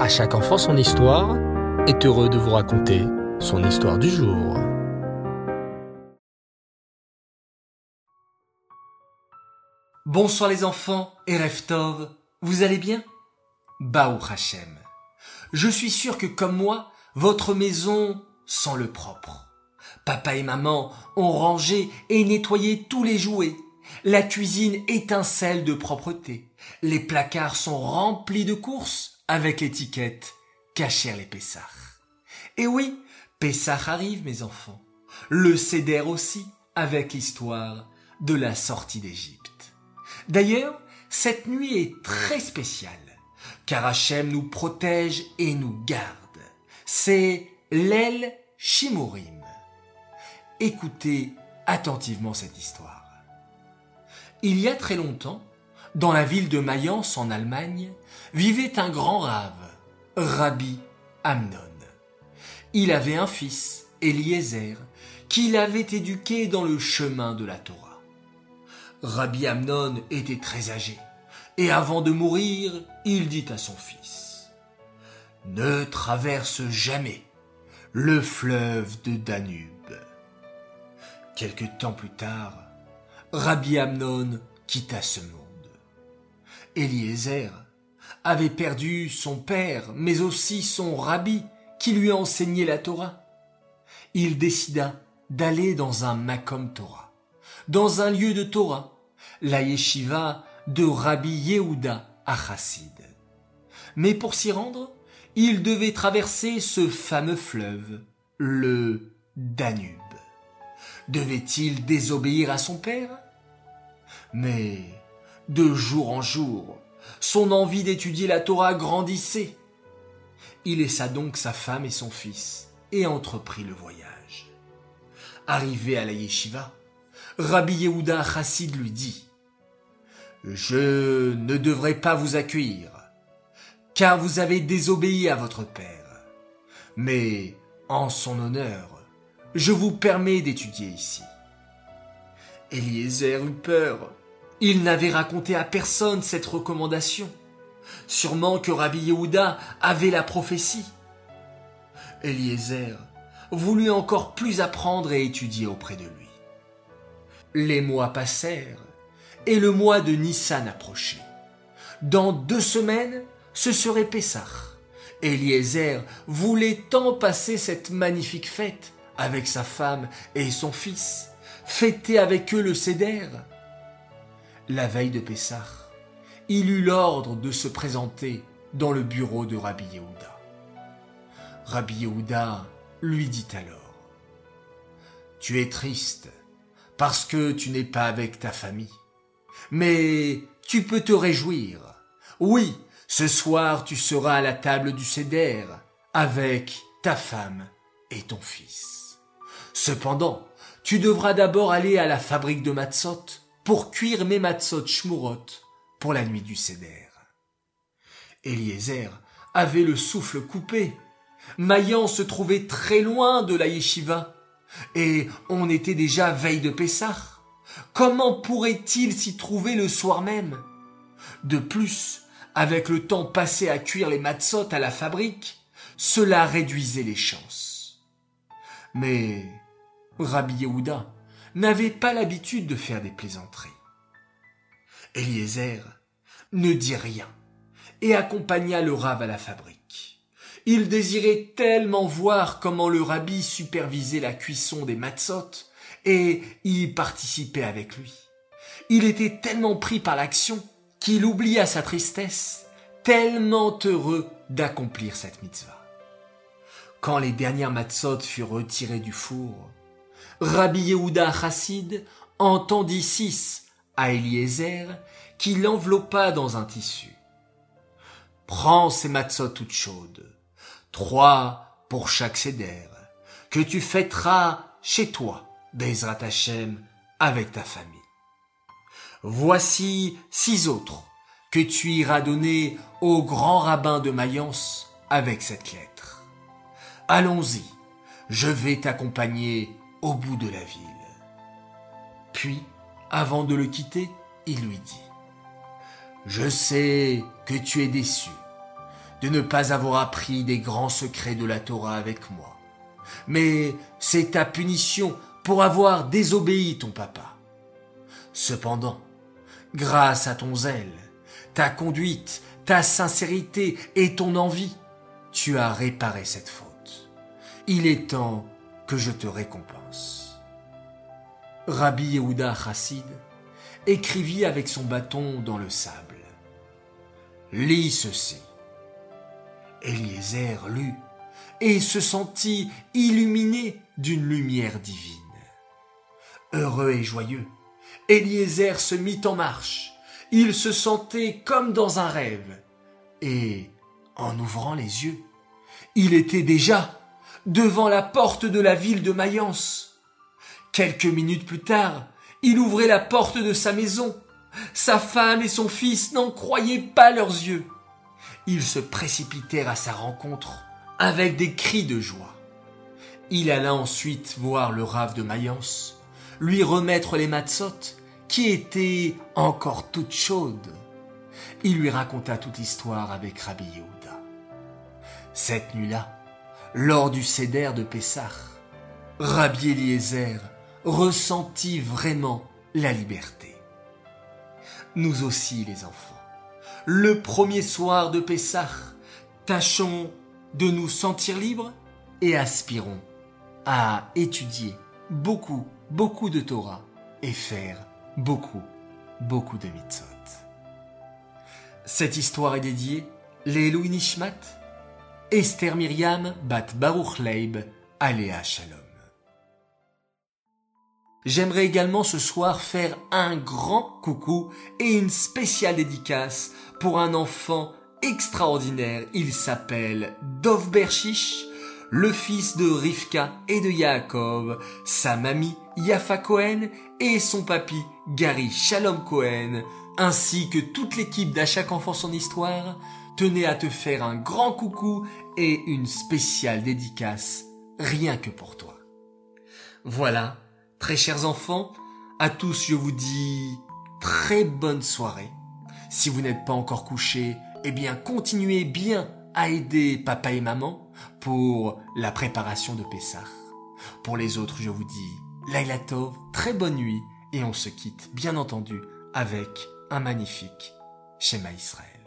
À chaque enfant son histoire est heureux de vous raconter son histoire du jour. Bonsoir les enfants et Reftov, vous allez bien? Baou Hachem. Je suis sûr que comme moi, votre maison sent le propre. Papa et maman ont rangé et nettoyé tous les jouets. La cuisine étincelle de propreté. Les placards sont remplis de courses avec l'étiquette Cacher les Pessars. Et oui, Pessah arrive, mes enfants. Le Céder aussi, avec l'histoire de la sortie d'Égypte. D'ailleurs, cette nuit est très spéciale, car Hachem nous protège et nous garde. C'est l'aile Shimurim. Écoutez attentivement cette histoire. Il y a très longtemps, dans la ville de Mayence en Allemagne, vivait un grand rave, Rabbi Amnon. Il avait un fils, Eliezer, qui l'avait éduqué dans le chemin de la Torah. Rabbi Amnon était très âgé, et avant de mourir, il dit à son fils, Ne traverse jamais le fleuve de Danube. Quelque temps plus tard, Rabbi Amnon quitta ce monde. Eliezer avait perdu son père, mais aussi son rabbi qui lui enseignait la Torah. Il décida d'aller dans un Makom Torah, dans un lieu de Torah, la yeshiva de Rabbi Yehuda à. Mais pour s'y rendre, il devait traverser ce fameux fleuve, le Danube. Devait-il désobéir à son père? Mais de jour en jour, son envie d'étudier la Torah grandissait. Il laissa donc sa femme et son fils et entreprit le voyage. Arrivé à la yeshiva, Rabbi Yehuda Chassid lui dit Je ne devrais pas vous accueillir, car vous avez désobéi à votre père. Mais, en son honneur, je vous permets d'étudier ici. Eliezer eut peur il n'avait raconté à personne cette recommandation. Sûrement que Rabbi Yehuda avait la prophétie. Eliezer voulut encore plus apprendre et étudier auprès de lui. Les mois passèrent et le mois de Nissan approchait. Dans deux semaines, ce serait Pessah. Eliezer voulait tant passer cette magnifique fête avec sa femme et son fils, fêter avec eux le Seder la veille de Pessah, il eut l'ordre de se présenter dans le bureau de Rabbi Yehuda. Rabbi Yehuda lui dit alors Tu es triste parce que tu n'es pas avec ta famille, mais tu peux te réjouir. Oui, ce soir tu seras à la table du Seder avec ta femme et ton fils. Cependant, tu devras d'abord aller à la fabrique de Matzot pour cuire mes matzot shmurot pour la nuit du Seder. Eliezer avait le souffle coupé. Maillan se trouvait très loin de la yeshiva, et on était déjà veille de Pessah. Comment pourrait-il s'y trouver le soir même? De plus, avec le temps passé à cuire les matzot à la fabrique, cela réduisait les chances. Mais Rabbi Yehuda n'avait pas l'habitude de faire des plaisanteries. Eliezer ne dit rien et accompagna le rave à la fabrique. Il désirait tellement voir comment le rabbi supervisait la cuisson des matzot et y participait avec lui. Il était tellement pris par l'action qu'il oublia sa tristesse, tellement heureux d'accomplir cette mitzvah. Quand les dernières matzot furent retirées du four, Rabbi Yehuda Chassid entendit six à Eliezer qui l'enveloppa dans un tissu. Prends ces matzot toutes chaudes, trois pour chaque seder, que tu fêteras chez toi, Bezrat Hashem, avec ta famille. Voici six autres que tu iras donner au grand rabbin de Mayence avec cette lettre. Allons-y, je vais t'accompagner au bout de la ville. Puis, avant de le quitter, il lui dit Je sais que tu es déçu, de ne pas avoir appris des grands secrets de la Torah avec moi. Mais c'est ta punition pour avoir désobéi ton papa. Cependant, grâce à ton zèle, ta conduite, ta sincérité et ton envie, tu as réparé cette faute. Il est temps que je te récompense. Rabbi Yehuda Chassid écrivit avec son bâton dans le sable. Lis ceci. Eliezer lut et se sentit illuminé d'une lumière divine. Heureux et joyeux, Eliezer se mit en marche. Il se sentait comme dans un rêve. Et, en ouvrant les yeux, il était déjà devant la porte de la ville de Mayence. Quelques minutes plus tard, il ouvrait la porte de sa maison. Sa femme et son fils n'en croyaient pas leurs yeux. Ils se précipitèrent à sa rencontre avec des cris de joie. Il alla ensuite voir le rave de Mayence, lui remettre les matzot qui étaient encore toutes chaudes. Il lui raconta toute l'histoire avec Rabbi Yehuda. Cette nuit-là, lors du céder de Pessah, Rabbi Eliezer ressentit vraiment la liberté. Nous aussi, les enfants, le premier soir de Pessah, tâchons de nous sentir libres et aspirons à étudier beaucoup, beaucoup de Torah et faire beaucoup, beaucoup de mitzvot. Cette histoire est dédiée Louis Nishmat, Esther Myriam Bat Baruch Leib, Aléa Shalom. J'aimerais également ce soir faire un grand coucou et une spéciale dédicace pour un enfant extraordinaire. Il s'appelle Dov Bershish, le fils de Rivka et de Yaakov, sa mamie Yafa Cohen et son papy Gary Shalom Cohen, ainsi que toute l'équipe d'À chaque enfant son histoire, tenait à te faire un grand coucou et une spéciale dédicace rien que pour toi. Voilà, très chers enfants, à tous je vous dis très bonne soirée. Si vous n'êtes pas encore couchés, eh bien continuez bien à aider papa et maman pour la préparation de Pessah. Pour les autres, je vous dis Laila Tov, très bonne nuit et on se quitte bien entendu avec un magnifique schéma Israël.